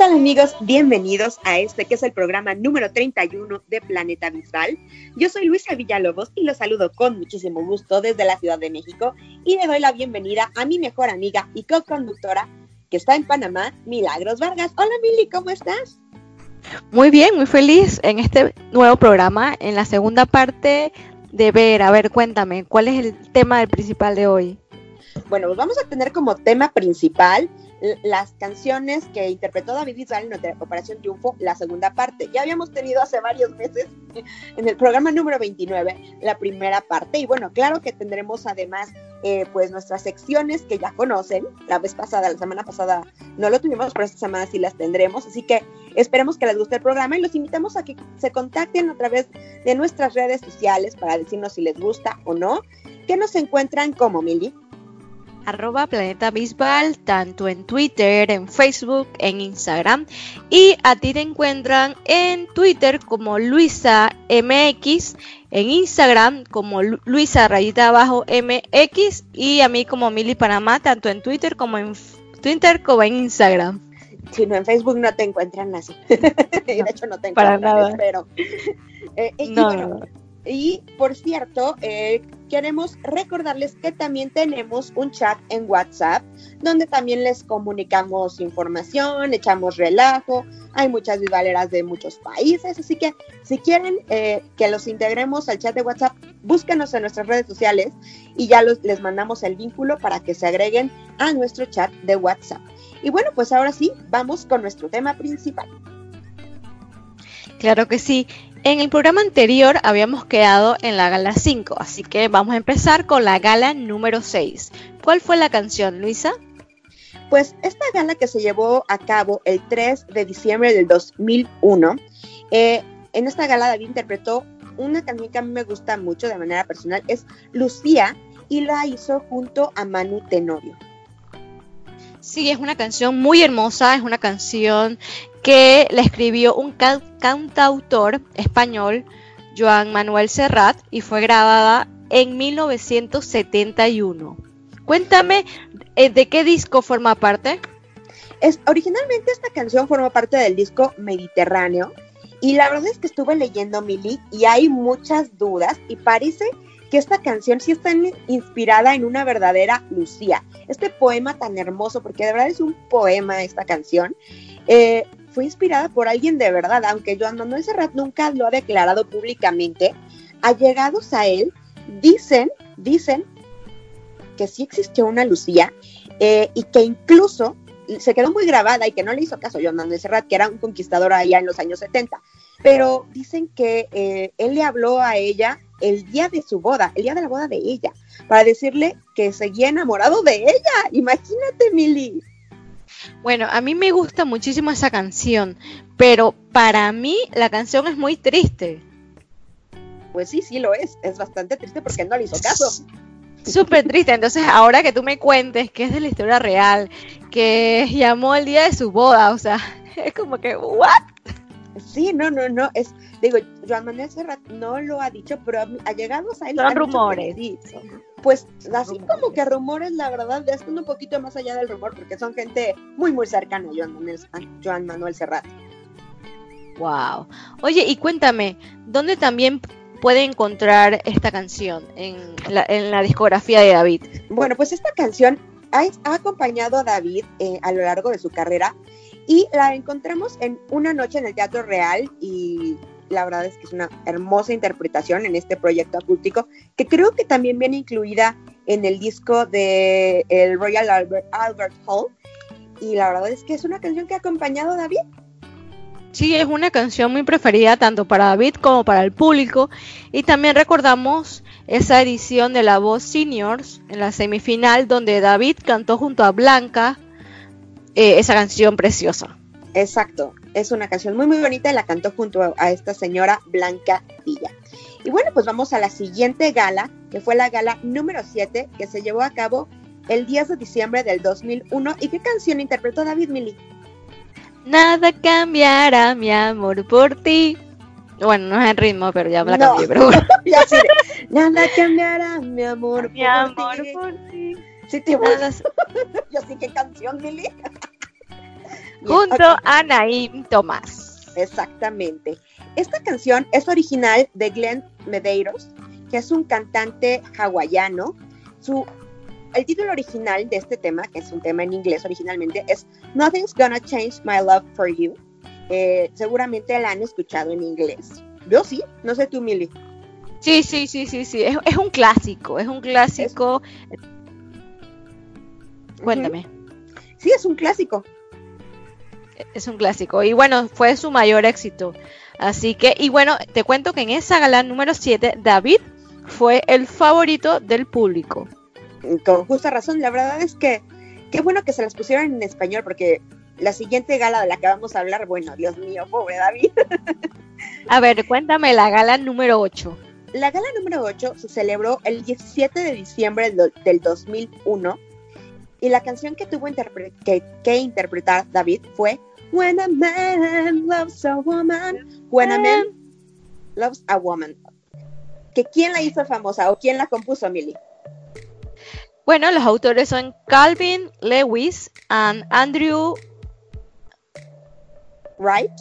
Tal amigos? Bienvenidos a este que es el programa número 31 de Planeta Visual. Yo soy Luisa Villalobos y los saludo con muchísimo gusto desde la Ciudad de México y le doy la bienvenida a mi mejor amiga y co-conductora que está en Panamá, Milagros Vargas. Hola Mili, ¿cómo estás? Muy bien, muy feliz en este nuevo programa, en la segunda parte de ver, a ver, cuéntame, ¿cuál es el tema del principal de hoy? Bueno, pues vamos a tener como tema principal las canciones que interpretó David Bisbal en Operación Triunfo, la segunda parte. Ya habíamos tenido hace varios meses en el programa número 29 la primera parte y bueno, claro que tendremos además eh, pues nuestras secciones que ya conocen. La vez pasada, la semana pasada no lo tuvimos, pero esta semana sí las tendremos. Así que esperemos que les guste el programa y los invitamos a que se contacten a través de nuestras redes sociales para decirnos si les gusta o no. Que nos encuentran como Mili arroba Planeta Bisbal, tanto en Twitter, en Facebook, en Instagram. Y a ti te encuentran en Twitter como Luisa MX, en Instagram como Luisa Rayita Abajo MX y a mí como Mili Panamá, tanto en Twitter como en Twitter como en Instagram. Si no, en Facebook no te encuentran así. de hecho, no te encuentran, Para nada. pero... Eh, y, No, bueno, no, no. y por cierto, eh, queremos recordarles que también tenemos un chat en WhatsApp donde también les comunicamos información, echamos relajo, hay muchas vivaleras de muchos países, así que si quieren eh, que los integremos al chat de WhatsApp, búsquenos en nuestras redes sociales y ya les mandamos el vínculo para que se agreguen a nuestro chat de WhatsApp. Y bueno, pues ahora sí, vamos con nuestro tema principal. Claro que sí. En el programa anterior habíamos quedado en la gala 5, así que vamos a empezar con la gala número 6. ¿Cuál fue la canción, Luisa? Pues esta gala que se llevó a cabo el 3 de diciembre del 2001, eh, en esta gala David interpretó una canción que a mí me gusta mucho de manera personal, es Lucía, y la hizo junto a Manu Tenorio. Sí, es una canción muy hermosa, es una canción que la escribió un ca- cantautor español, Joan Manuel Serrat, y fue grabada en 1971. Cuéntame, eh, ¿de qué disco forma parte? Es, originalmente esta canción formó parte del disco Mediterráneo, y la verdad es que estuve leyendo Mili y hay muchas dudas, y parece que esta canción sí está inspirada en una verdadera Lucía. Este poema tan hermoso, porque de verdad es un poema esta canción, eh, fue inspirada por alguien de verdad, aunque Joan Manuel Serrat nunca lo ha declarado públicamente. Allegados a él dicen, dicen que sí existió una Lucía eh, y que incluso se quedó muy grabada y que no le hizo caso Joan Manuel Serrat, que era un conquistador allá en los años 70. Pero dicen que eh, él le habló a ella el día de su boda, el día de la boda de ella, para decirle que seguía enamorado de ella. Imagínate, Mili. Bueno, a mí me gusta muchísimo esa canción, pero para mí la canción es muy triste. Pues sí, sí lo es. Es bastante triste porque no le hizo caso. Súper triste. Entonces, ahora que tú me cuentes que es de la historia real, que llamó el día de su boda, o sea, es como que, ¿what? Sí, no, no, no. Es, digo, Joan Manuel Serrat no lo ha dicho, pero allegados a él. Son han dicho rumores. sí. Pues así como que rumores, la verdad, ya están un poquito más allá del rumor, porque son gente muy, muy cercana a Joan Manuel, a Joan Manuel Serrat. Wow. Oye, y cuéntame, ¿dónde también puede encontrar esta canción? En la, en la discografía de David. Bueno, pues esta canción ha, ha acompañado a David eh, a lo largo de su carrera y la encontramos en Una noche en el Teatro Real y la verdad es que es una hermosa interpretación en este proyecto acústico que creo que también viene incluida en el disco de el Royal Albert, Albert Hall y la verdad es que es una canción que ha acompañado a David. Sí, es una canción muy preferida tanto para David como para el público. Y también recordamos esa edición de La Voz Seniors en la semifinal donde David cantó junto a Blanca eh, esa canción preciosa. Exacto, es una canción muy muy bonita y la cantó junto a, esta señora Blanca Villa. Y bueno, pues vamos a la siguiente gala que fue la gala número 7 que se llevó a cabo el 10 de diciembre del 2001. ¿Y qué canción interpretó David Millie? Nada cambiará mi amor por ti. Bueno, no es el ritmo, pero ya me la No. cambié, pero bueno. Nada cambiará mi amor Mi por amor ti". por ti. Sí, te. Nada- Yo sí, ¿qué canción, Millie? Junto a Naim Tomás. Exactamente. Esta canción es original de Glenn Medeiros, que es un cantante hawaiano. Su, el título original de este tema, que es un tema en inglés originalmente, es Nothing's Gonna Change My Love for You. Eh, seguramente la han escuchado en inglés. Yo sí, no sé tú, Millie. Sí, sí, sí, sí, sí. Es, es un clásico, es un clásico. Cuéntame. Sí, es un clásico. Es un clásico. Y bueno, fue su mayor éxito. Así que, y bueno, te cuento que en esa gala número 7, David fue el favorito del público. Con justa razón. La verdad es que qué bueno que se las pusieron en español, porque la siguiente gala de la que vamos a hablar, bueno, Dios mío, pobre David. A ver, cuéntame la gala número 8. La gala número 8 se celebró el 17 de diciembre del del 2001 y la canción que tuvo que, que interpretar David fue When a Man Loves a Woman, When a Man Loves a Woman. ¿Que ¿Quién la hizo famosa o quién la compuso, Millie? Bueno, los autores son Calvin Lewis and Andrew Right?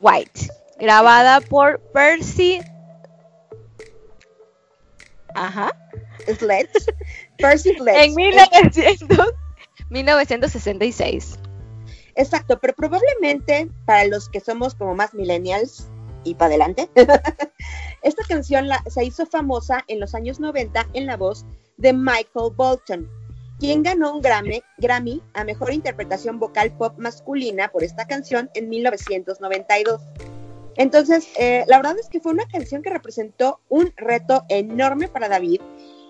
White. Grabada por Percy. Ajá. Sledge. Percy Sledge. En 1900 1966. Exacto, pero probablemente para los que somos como más millennials y para adelante, esta canción se hizo famosa en los años 90 en la voz de Michael Bolton, quien ganó un Grammy, Grammy a Mejor Interpretación Vocal Pop Masculina por esta canción en 1992. Entonces, eh, la verdad es que fue una canción que representó un reto enorme para David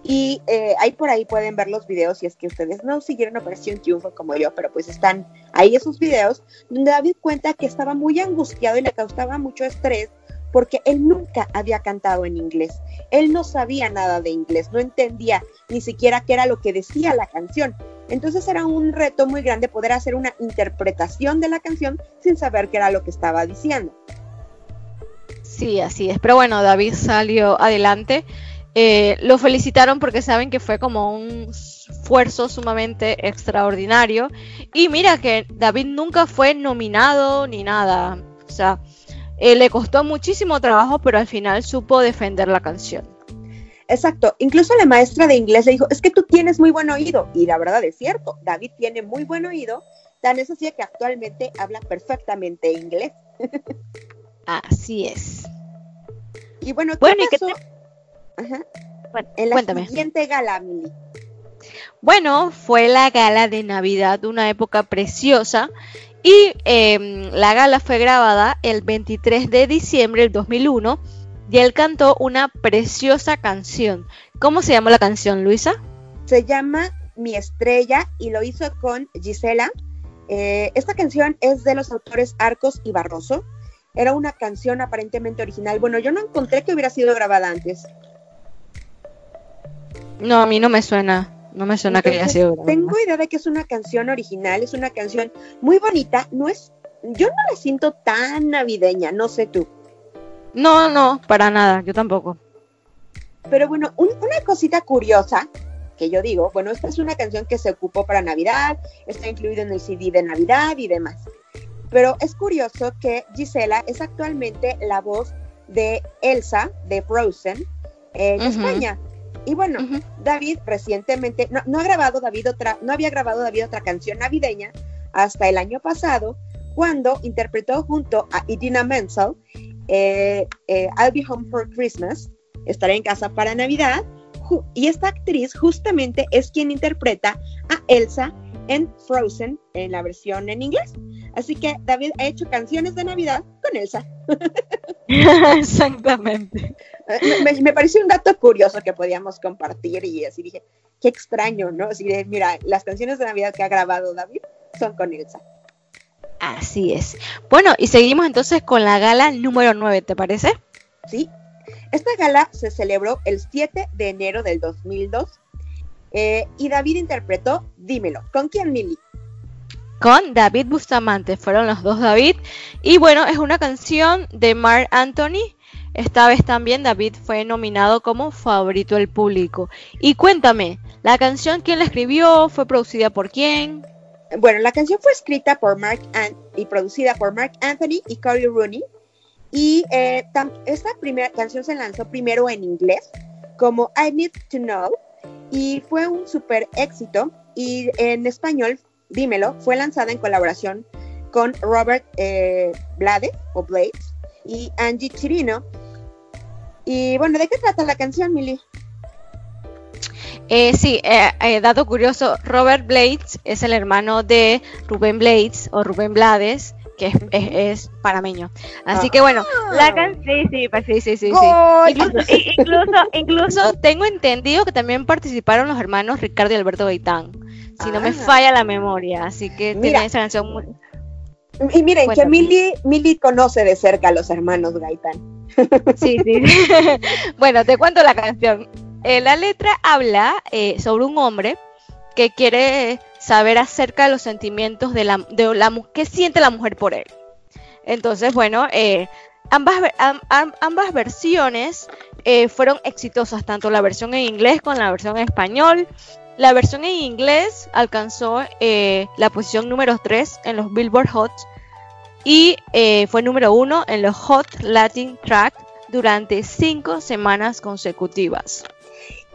y eh, ahí por ahí pueden ver los videos si es que ustedes no siguieron Operación Triunfo como yo, pero pues están ahí esos videos donde David cuenta que estaba muy angustiado y le causaba mucho estrés porque él nunca había cantado en inglés. Él no sabía nada de inglés, no entendía ni siquiera qué era lo que decía la canción. Entonces era un reto muy grande poder hacer una interpretación de la canción sin saber qué era lo que estaba diciendo. Sí, así es. Pero bueno, David salió adelante. Eh, lo felicitaron porque saben que fue como un esfuerzo sumamente extraordinario. Y mira que David nunca fue nominado ni nada. O sea, eh, le costó muchísimo trabajo, pero al final supo defender la canción. Exacto, incluso la maestra de inglés le dijo, es que tú tienes muy buen oído. Y la verdad es cierto, David tiene muy buen oído, tan es así que actualmente habla perfectamente inglés. Así es. Y bueno, ¿qué Bueno, ¿y qué pasó? Ajá. Bueno, En la cuéntame. siguiente gala, Mili. Bueno, fue la gala de Navidad, una época preciosa. Y em, la gala fue grabada el 23 de diciembre del 2001 y él cantó una preciosa canción. ¿Cómo se llama la canción, Luisa? Se llama Mi Estrella y lo hizo con Gisela. Eh, esta canción es de los autores Arcos y Barroso. Era una canción aparentemente original. Bueno, yo no encontré que hubiera sido grabada antes. No, a mí no me suena. No me suena que haya sido. Tengo idea de que es una canción original, es una canción muy bonita. No es, yo no la siento tan navideña, no sé tú. No, no, para nada, yo tampoco. Pero bueno, un- una cosita curiosa que yo digo, bueno, esta es una canción que se ocupó para Navidad, está incluido en el CD de Navidad y demás. Pero es curioso que Gisela es actualmente la voz de Elsa de Frozen en Ujú. España. Y bueno. David recientemente, no, no ha grabado David otra, no había grabado David otra canción navideña hasta el año pasado, cuando interpretó junto a Idina Menzel eh, eh, I'll Be Home for Christmas, estaré en casa para Navidad, y esta actriz justamente es quien interpreta a Elsa en Frozen en la versión en inglés. Así que David ha hecho canciones de Navidad con Elsa. Exactamente. Me, me pareció un dato curioso que podíamos compartir y así dije, qué extraño, ¿no? Así de, mira, las canciones de Navidad que ha grabado David son con Elsa. Así es. Bueno, y seguimos entonces con la gala número 9, ¿te parece? ¿Sí? Esta gala se celebró el 7 de enero del 2002 eh, y David interpretó Dímelo. ¿Con quién, Mili? Con David Bustamante, fueron los dos David. Y bueno, es una canción de Mark Anthony. Esta vez también David fue nominado como favorito del público. Y cuéntame, ¿la canción quién la escribió? ¿Fue producida por quién? Bueno, la canción fue escrita por Mark y producida por Mark Anthony y Corey Rooney. Y eh, esta primera canción se lanzó primero en inglés como I Need to Know y fue un super éxito. Y en español, dímelo, fue lanzada en colaboración con Robert eh, Blades o Blades y Angie Chirino. Y bueno, ¿de qué trata la canción, Milly? Eh, sí, eh, eh, dato curioso, Robert Blades es el hermano de Rubén Blades o Rubén Blades, que es, es, parameño. Así que bueno, la ah. canción, sí, sí, sí, sí, Incluso, incluso, tengo entendido que también participaron los hermanos Ricardo y Alberto Gaitán, si no me ah. falla la memoria, así que tiene esa canción muy... Y miren, que Mili, conoce de cerca a los hermanos Gaitán. Sí, sí. bueno, te cuento la canción. Eh, la letra habla eh, sobre un hombre que quiere saber acerca de los sentimientos de la, de la que siente la mujer por él. Entonces, bueno, eh, ambas, ambas versiones fueron exitosas, tanto la versión en inglés como la versión en español. La versión en inglés alcanzó la posición número 3 en los Billboard Hot y fue número 1 en los Hot Latin Track durante cinco semanas consecutivas.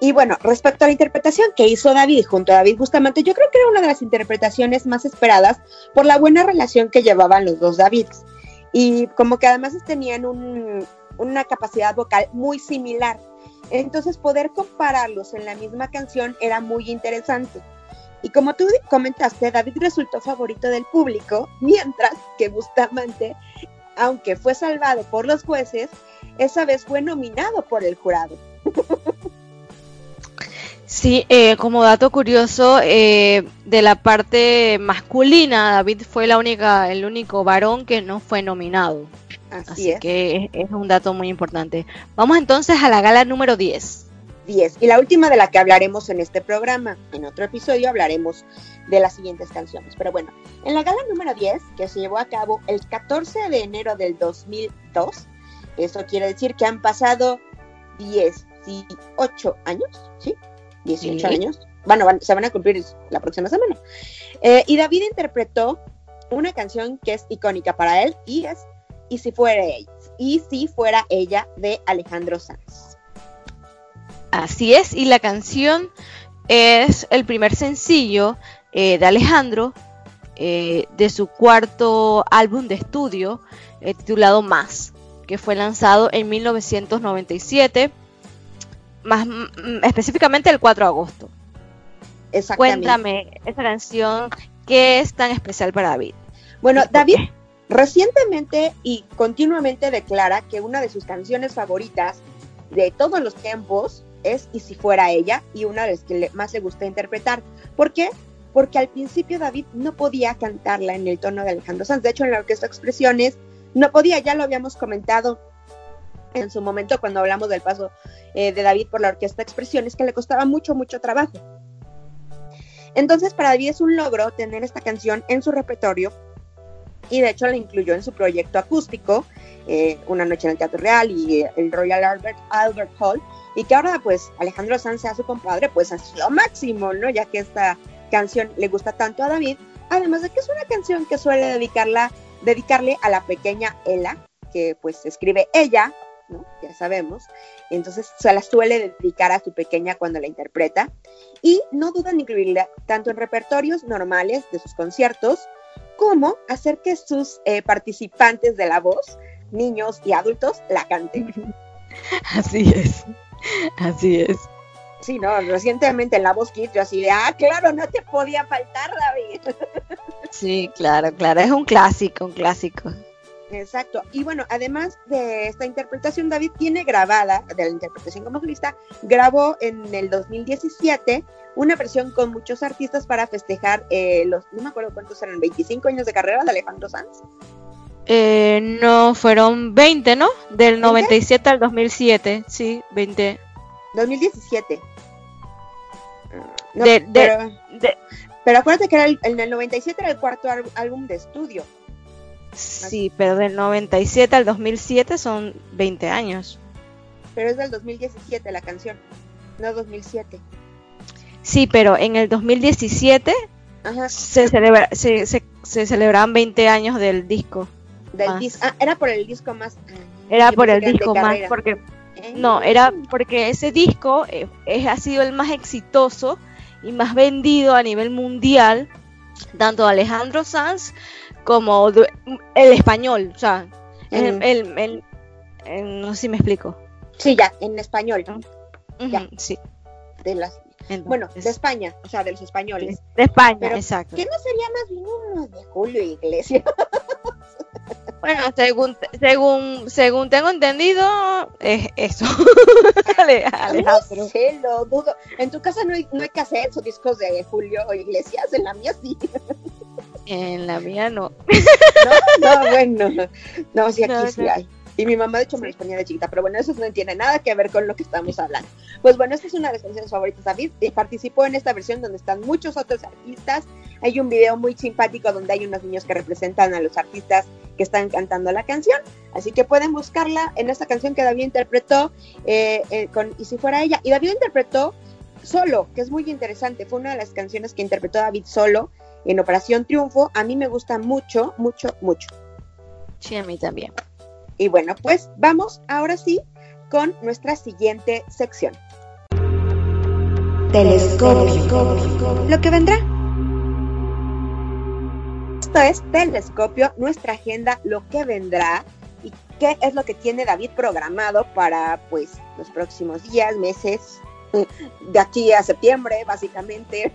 Y bueno, respecto a la interpretación que hizo David junto a David Bustamante, yo creo que era una de las interpretaciones más esperadas por la buena relación que llevaban los dos Davids. Y como que además tenían una capacidad vocal muy similar. Entonces poder compararlos en la misma canción era muy interesante. Y como tú comentaste, David resultó favorito del público, mientras que Bustamante, aunque fue salvado por los jueces, esa vez fue nominado por el jurado. Sí, eh, como dato curioso, eh, de la parte masculina, David fue la única, el único varón que no fue nominado. Así, que es, un dato muy importante. Vamos entonces a la gala número 10. 10. Y la última de la que hablaremos en este programa. En otro episodio hablaremos de las siguientes canciones. Pero bueno, en la gala número 10, que se llevó a cabo el 14 de enero del 2002, eso quiere decir que han pasado 18 años, ¿sí? 18 años. Bueno, se van a cumplir la próxima semana. Eh, y David interpretó una canción que es icónica para él y es Y si fuera ella, y si fuera ella de Alejandro Sanz. Así es, y la canción es el primer sencillo eh, de Alejandro eh, de su cuarto álbum de estudio titulado Más, que fue lanzado en 1997 más específicamente el 4 de agosto. Cuéntame esa canción, ¿qué es tan especial para David? Bueno, David recientemente y continuamente declara que una de sus canciones favoritas de todos los tiempos es Y si fuera ella y una de las que más le gusta interpretar. ¿Por qué? Porque al principio David no podía cantarla en el tono de Alejandro Sanz. De hecho, en la orquesta Expresiones no podía, ya lo habíamos comentado en su momento cuando hablamos del paso eh, de David por la Orquesta Expresiones, que le costaba mucho, mucho trabajo. Entonces, para David es un logro tener esta canción en su repertorio y de hecho la incluyó en su proyecto acústico, eh, Una Noche en el Teatro Real y eh, el Royal Albert, Albert Hall, y que ahora pues Alejandro Sanz sea su compadre, pues es lo máximo, ¿no? Ya que esta canción le gusta tanto a David, además de que es una canción que suele dedicarla, dedicarle a la pequeña Ella, que pues escribe ella ya sabemos. Entonces se la suele dedicar a su pequeña cuando la interpreta. Y no duda en incluirla tanto en repertorios normales de sus conciertos, como hacer que sus eh, participantes de la voz, niños y adultos, la canten. Así es, así es. Sí, no, recientemente en La Voz Kids yo así de, ah, claro, no te podía faltar, David. Sí, claro, claro, es un clásico, un clásico. Exacto. Y bueno, además de esta interpretación, David tiene grabada, de la interpretación como solista, grabó en el 2017 una versión con muchos artistas para festejar eh, los, no me acuerdo cuántos eran, 25 años de carrera de Alejandro Sanz. Eh, no, fueron 20, ¿no? Del 97 al 2007, sí, 20. 2017. No, De- de- pero, De- pero acuérdate que era el- en el 97 era el cuarto álbum de estudio. Sí, pero del 97 al 2007 son 20 años. Pero es del 2017 la canción, no 2007. Sí, pero en el 2017 Ajá, se, celebra, se, se, se celebraban 20 años del disco. del disco. Ah, era por el disco más. ah, Era por el disco más, carrera. porque Eh, no, era porque ese disco eh, es, ha sido el más exitoso y más vendido a nivel mundial, tanto de Alejandro Sanz como de- el español, o sea, el, Ujú. el- el- el- no sé si me explico. Sí, ya, en español. Ya. sí. De las, entonces, bueno, de España, o sea, de los españoles. de España, Pero, exacto. ¿Qué no sería más bien uno de Julio Iglesias? Bueno, según según según tengo entendido es eso. Ale- Alejandro. No sé, lo dudo. En tu casa no hay, no hay cassettes o discos de Julio Iglesias, en la mía sí. En la mía no. No, no bueno. No, sí, aquí No, sí no. hay. Y mi mamá, de hecho, me los ponía de chiquita, pero bueno, eso no tiene nada que ver con lo que estamos hablando. Pues bueno, esta es una de las canciones favoritas de David. y Participó en esta versión donde están muchos otros artistas. Hay un video muy simpático donde hay unos niños que representan a los artistas que están cantando la canción. Así que pueden buscarla en esta canción que David interpretó eh, eh, con Y si fuera ella. Y David interpretó solo, que es muy interesante. Fue una de las canciones que interpretó David solo en Operación Triunfo. A mí me gusta mucho, mucho, mucho. Sí, a mí también. Y bueno, pues vamos ahora sí con nuestra siguiente sección. Telescopio. Lo que vendrá. Esto es Telescopio, nuestra agenda, lo que vendrá y qué es lo que tiene David programado para pues los próximos días, meses, de aquí a septiembre, básicamente.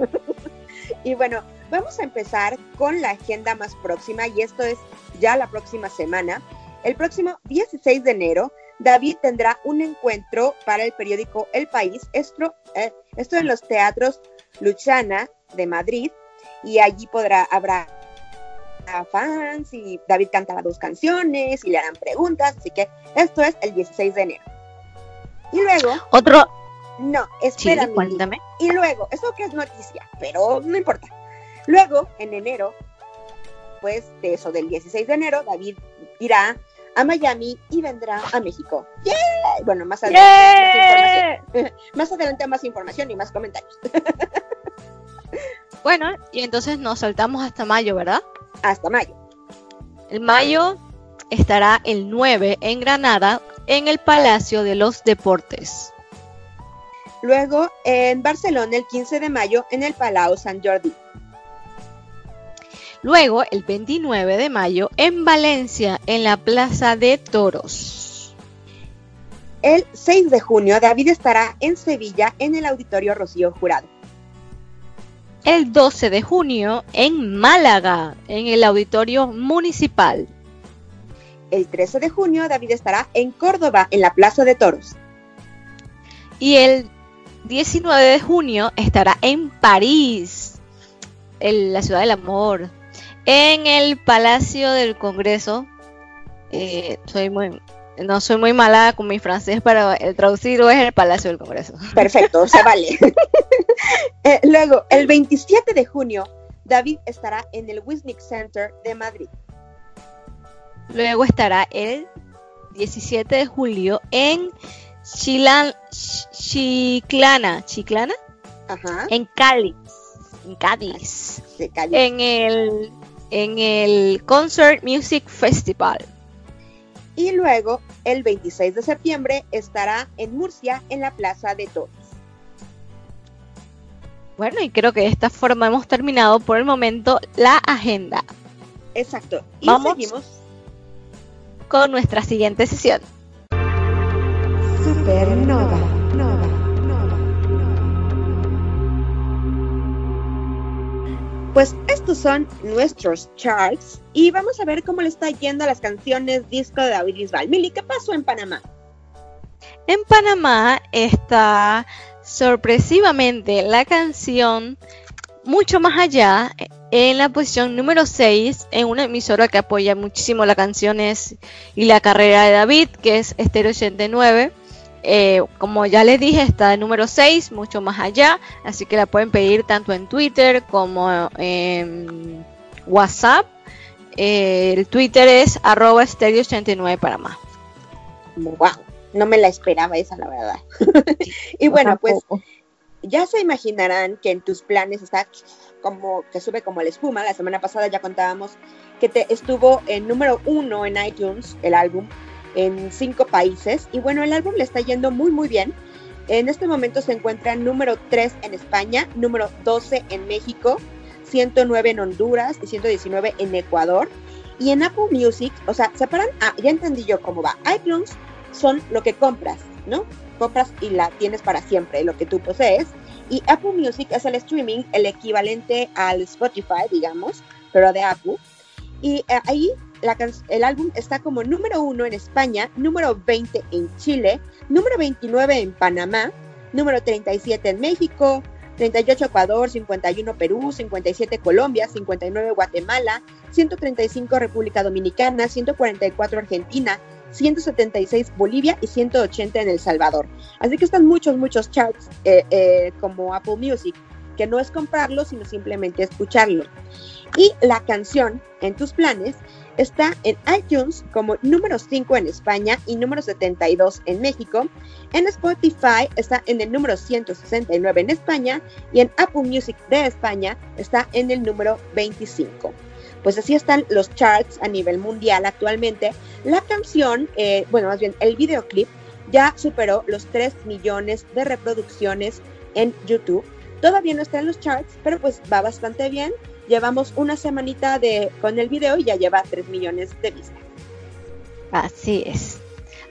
y bueno, vamos a empezar con la agenda más próxima y esto es ya la próxima semana. El próximo 16 de enero, David tendrá un encuentro para el periódico El País, esto, eh, esto en los teatros Luchana de Madrid, y allí podrá, habrá fans y David cantará dos canciones y le harán preguntas, así que esto es el 16 de enero. Y luego, Otro, no, sí, espera, Mili. cuéntame. Y luego, eso que es noticia, pero no importa. Luego, en enero, pues de eso, del 16 de enero, David irá a Miami y vendrá a México. ¡Yay! Bueno, más adelante, más información. Más adelante más información y más comentarios. Bueno, y entonces nos saltamos hasta mayo, ¿verdad? Hasta mayo. El mayo estará el 9 en Granada, en el Palacio de los Deportes. Luego, en Barcelona, el 15 de mayo, en el Palau San Jordi. Luego, el 29 de mayo, en Valencia, en la Plaza de Toros. El 6 de junio, David estará en Sevilla, en el Auditorio Rocío Jurado. El 12 de junio, en Málaga, en el Auditorio Municipal. El 13 de junio, David estará en Córdoba, en la Plaza de Toros. Y el 19 de junio estará en París, en la ciudad del amor, en el Palacio del Congreso. Eh, soy muy, no soy muy mala con mi francés, pero el traducido es el Palacio del Congreso. Perfecto, se vale. Eh, luego, el 27 de junio, David estará en el Wisnik Center de Madrid. Luego estará el 17 de julio en Chilan, Ch- Chiclana, Chiclana, Ajá. en Cádiz, en Cádiz, cayó. en el en el Concert Music Festival. Y luego, el 26 de septiembre, estará en Murcia, en la Plaza de Toros. Bueno, y creo que de esta forma hemos terminado por el momento la agenda Exacto. Y Vamos. seguimos. con nuestra siguiente sesión. Supernova. Pues estos son nuestros charts y vamos a ver cómo le está yendo a las canciones disco de David Bisbal. Mili, ¿qué pasó en Panamá? En Panamá está sorpresivamente la canción mucho más allá en la posición número 6 en una emisora que apoya muchísimo las canciones y la carrera de David, que es Stereo 89. Eh, como ya les dije, está en número 6, mucho más allá, así que la pueden pedir tanto en Twitter como en WhatsApp. Eh, el Twitter es arroba stereo 89 para más. Wow, no me la esperaba esa, la verdad. y bueno, pues ya se imaginarán que en tus planes está como que sube como la espuma. La semana pasada ya contábamos que te estuvo en número uno en iTunes, el álbum, en cinco países. Y bueno, el álbum le está yendo muy, muy bien. En este momento se encuentra número 3 en España, número 12 en México, 109 en Honduras y 119 en Ecuador. Y en Apple Music, o sea, separan, ah, ya entendí yo cómo va. iTunes son lo que compras, ¿no? compras y la tienes para siempre, lo que tú posees. Y Apple Music es el streaming, el equivalente al Spotify, digamos, pero de Apple. Y eh, ahí el álbum está como número uno en España, número 20 en Chile, número 29 en Panamá, número 37 en México, 38 Ecuador, 51 Perú, 57 Colombia, 59 Guatemala, 135 República Dominicana, 144 Argentina, 176 Bolivia y 180 en El Salvador. Así que están muchos, muchos charts eh, eh, como Apple Music, que no es comprarlo, sino simplemente escucharlo. Y la canción en tus planes está en iTunes como número 5 en España y número 72 en México. En Spotify está en el número 169 en España y en Apple Music de España está en el número 25 pues así están los charts a nivel mundial actualmente. La canción, eh, bueno, más bien el videoclip, ya superó los 3 millones de reproducciones en YouTube. Todavía no está en los charts, pero pues va bastante bien. Llevamos una semanita de, con el video y ya lleva 3 millones de vistas. Así es.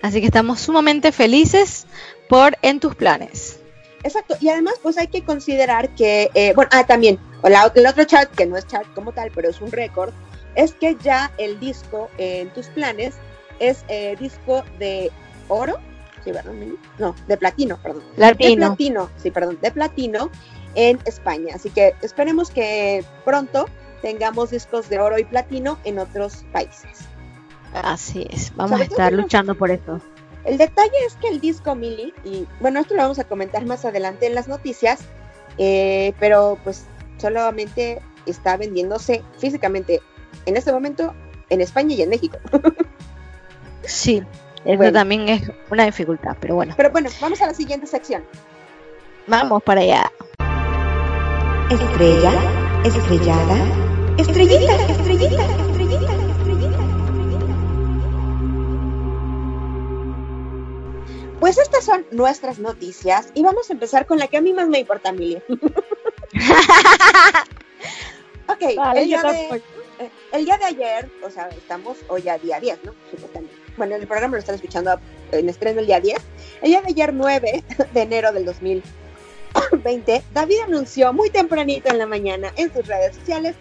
Así que estamos sumamente felices por En tus planes. Exacto, y además pues hay que considerar que, eh, bueno, ah, también, el otro chart, que no es chart como tal, pero es un récord, es que ya el disco en tus planes es eh, disco de oro, sí, ¿verdad? No, de platino, perdón. Platino. De platino, sí, perdón, de platino en España. Así que esperemos que pronto tengamos discos de oro y platino en otros países. Así es, vamos a estar luchando por eso. El detalle es que el disco Mili, y bueno, esto lo vamos a comentar más adelante en las noticias, eh, pero pues solamente está vendiéndose físicamente en este momento en España y en México. sí, eso también es una dificultad, pero bueno. Pero bueno, vamos a la siguiente sección. Vamos para allá. Estrella, estrellada, estrellita, estrellita, estrellita. Pues estas son nuestras noticias y vamos a empezar con la que a mí más me importa, Mili. ok, el, día de, eh, el, día de, ayer, o sea, estamos hoy a día 10, ¿no? Bueno, el programa lo están escuchando en estreno el día 10. El día de ayer, 9 de enero del 2020, David anunció muy tempranito en la mañana en sus redes sociales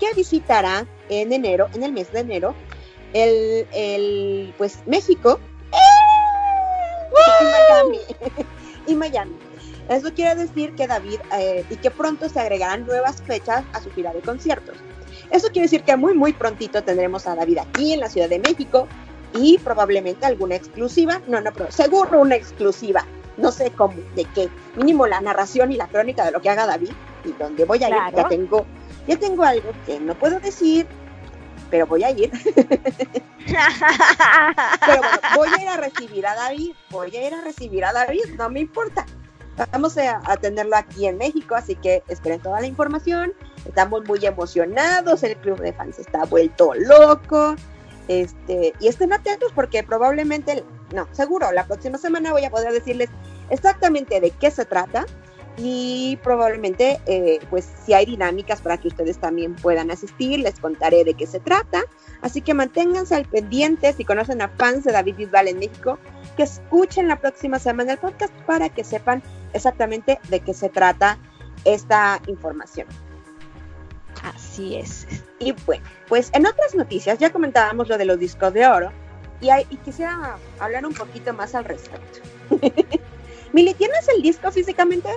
que visitará en enero, en el mes de enero, el, el pues México y Miami. y Miami. Eso quiere decir que David eh, y que pronto se agregarán nuevas fechas a su gira de conciertos. Eso quiere decir que muy muy prontito tendremos a David aquí en la Ciudad de México y probablemente alguna exclusiva, no, no, pero seguro una exclusiva, no sé cómo, de qué, mínimo la narración y la crónica de lo que haga David y donde voy a ir, ya tengo, ya tengo algo que no puedo decir, pero voy a ir. pero bueno, voy a ir a recibir a David, voy a ir a recibir a David, no me importa. Vamos a, tenerlo aquí en México, así que esperen toda la información. Estamos muy emocionados, el club de fans está vuelto loco. Este, y estén atentos porque probablemente, no, seguro, la próxima semana voy a poder decirles exactamente de qué se trata y probablemente eh, pues si hay dinámicas para que ustedes también puedan asistir, les contaré de qué se trata. Así que manténganse al pendiente si conocen a fans de David Bisbal en México, que escuchen la próxima semana el podcast para que sepan exactamente de qué se trata esta información. Así es. Y bueno, pues en otras noticias ya comentábamos lo de los discos de oro y, hay, y quisiera hablar un poquito más al respecto. Mili, ¿tienes el disco físicamente?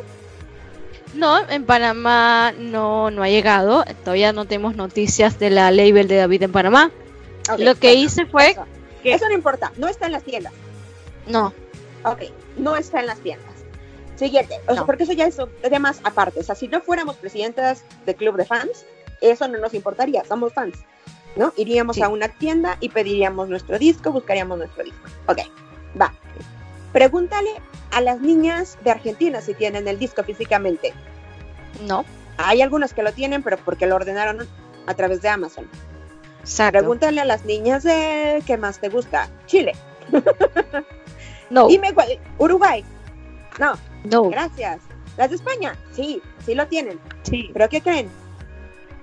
No, en Panamá no, no ha llegado. Todavía no tenemos noticias de la label de David en Panamá. Lo que hice fue Eso, que- eso no importa, no está en las tiendas. no, Ok, no está en las tiendas. Siguiente, o sea, No. porque eso ya es un tema aparte. O sea, si no fuéramos presidentas de club de fans, eso no nos importaría, somos fans. ¿No? Iríamos Sí. a una tienda y pediríamos nuestro disco, buscaríamos nuestro disco. Ok, va. Pregúntale a las niñas de Argentina si tienen el disco físicamente. no. Hay algunas que lo tienen, pero porque lo ordenaron a través de Amazon. Exacto. Pregúntale a las niñas de qué más te gusta. Chile. No, Dime cuál. Uruguay. No, no. gracias. Las de España, sí, sí lo tienen. Sí. Pero ¿qué creen?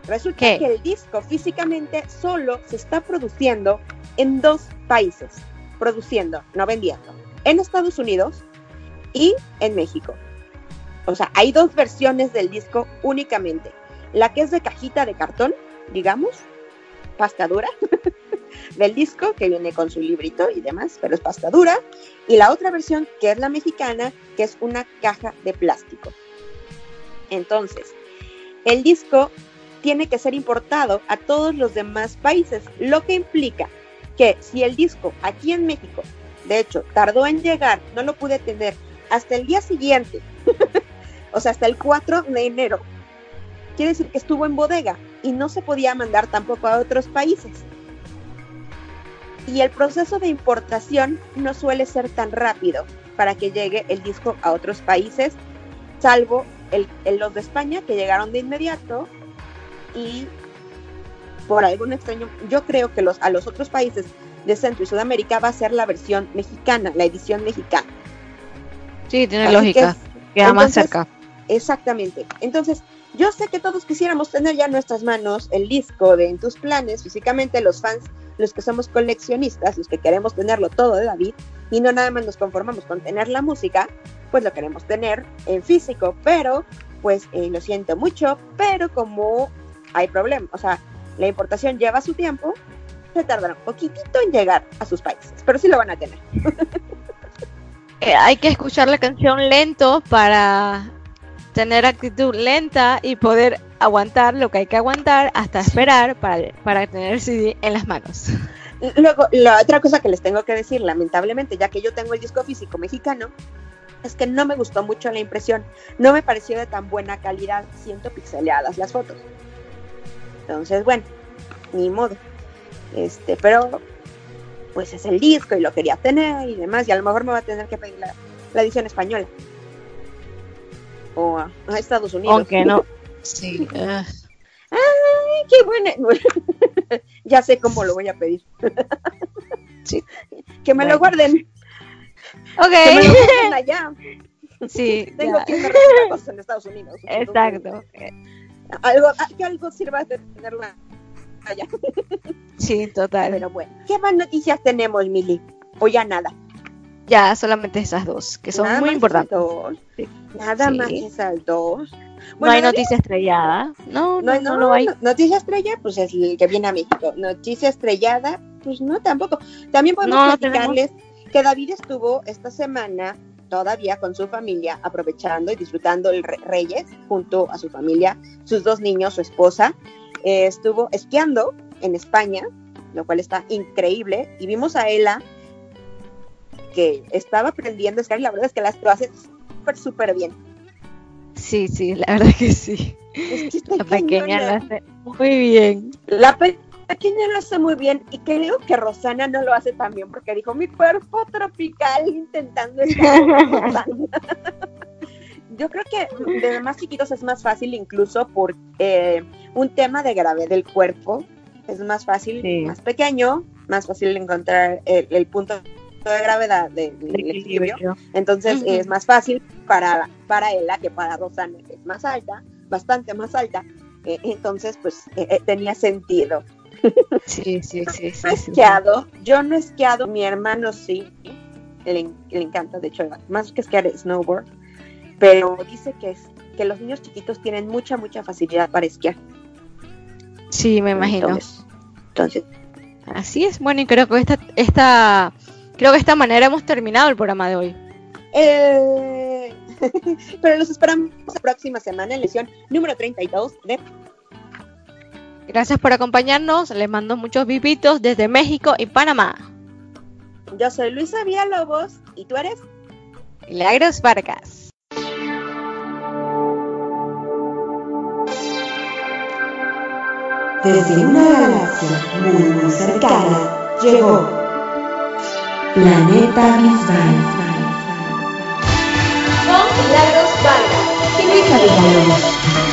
Resulta ¿Qué? que el disco físicamente solo se está produciendo en dos países. Produciendo, no vendiendo. En Estados Unidos y en México. O sea, hay dos versiones del disco únicamente. La que es de cajita de cartón, digamos, pasta dura, del disco que viene con su librito y demás, pero es pasta dura. Y la otra versión, que es la mexicana, que es una caja de plástico. Entonces, el disco tiene que ser importado a todos los demás países, lo que implica que si el disco aquí en México, de hecho, tardó en llegar, no lo pude tener hasta el día siguiente, o sea, hasta el 4 de enero, quiere decir que estuvo en bodega y no se podía mandar tampoco a otros países. Y el proceso de importación no suele ser tan rápido para que llegue el disco a otros países, salvo el, los de España que llegaron de inmediato y por algún extraño, yo creo que los, a los otros países de Centro y Sudamérica va a ser la versión mexicana, la edición mexicana. Sí, tiene Así lógica. que, Queda más cerca. Exactamente. Entonces, yo sé que todos quisiéramos tener ya en nuestras manos el disco de En tus planes, físicamente los fans, los que somos coleccionistas, los que queremos tenerlo todo de David, y no nada más nos conformamos con tener la música, pues lo queremos tener en físico, pero pues eh, lo siento mucho, pero como hay problema, o sea, la importación lleva su tiempo, se tardará un poquitito en llegar a sus países, pero sí lo van a tener. Eh, hay que escuchar la canción lento para tener actitud lenta y poder aguantar lo que hay que aguantar hasta esperar para, para tener el CD en las manos. Luego, la otra cosa que les tengo que decir, lamentablemente, ya que yo tengo el disco físico mexicano, es que no me gustó mucho la impresión. No me pareció de tan buena calidad. Siento pixeleadas las fotos. Entonces, bueno, ni modo. Este, pero pues es el disco y lo quería tener y demás. Y a lo mejor me va a tener que pedir la, la edición española. O a, a Estados Unidos. Aunque no. Sí. ah, ¡Ay, qué buena! ya sé cómo lo voy a pedir. Sí. Que me lo guarden. ok. Que me lo guarden allá. sí. Tengo ya. que irme a recibir cosas en Estados Unidos. Exacto. Algo, ah, que algo sirva de tenerla allá. Sí, total. Pero bueno, ¿qué más noticias tenemos, Mili? O ya nada. Ya, solamente esas dos, que son Nada muy importantes. Sí. Nada Sí. más esas dos. no hay David, noticia estrellada. No, No, no, no, no lo hay. no, Noticia estrella, pues es el que viene a México. Noticia estrellada, pues no, tampoco. También podemos No, no platicarles que David estuvo esta semana todavía con su familia, aprovechando y disfrutando el Re- Reyes junto a su familia, sus dos niños, su esposa. Eh, estuvo esquiando en España, lo cual está increíble. Y vimos a Ela que estaba aprendiendo a esquiar y la verdad es que las lo hace súper, súper bien. Sí, sí, la verdad que sí. Es que La pequeña lo hace muy bien. La pe- pequeña lo hace muy bien y creo que Rosana no lo hace tan bien porque dijo mi cuerpo tropical intentando estar con Rosana". Yo creo que de más chiquitos es más fácil incluso por eh, un tema de gravedad del cuerpo. Es más fácil, Sí. más pequeño, más fácil encontrar el, el punto de gravedad de- del equilibrio. Entonces es más fácil para, para ella que para Rosana, que es más alta, bastante más alta. Eh, entonces, pues eh, tenía sentido. Sí, sí, sí, esquiado, yo no he esquiado, mi hermano sí, le, le encanta, de hecho, más que esquiar es snowboard, pero dice que, es, que los niños chiquitos tienen mucha, mucha facilidad para esquiar. Sí, me imagino. Entonces, entonces, Así es. Bueno, y creo que esta, esta, creo que de esta manera hemos terminado el programa de hoy. eh, Pero los esperamos la próxima semana en lección número 32 de... Gracias por acompañarnos. Les mando muchos vivitos desde México y Panamá. Yo soy Luisa Villalobos y tú eres Milagros Vargas. Desde una galaxia muy muy cercana llegó Planeta Bisbal. Con Milagros Vargas y Luisa Villalobos.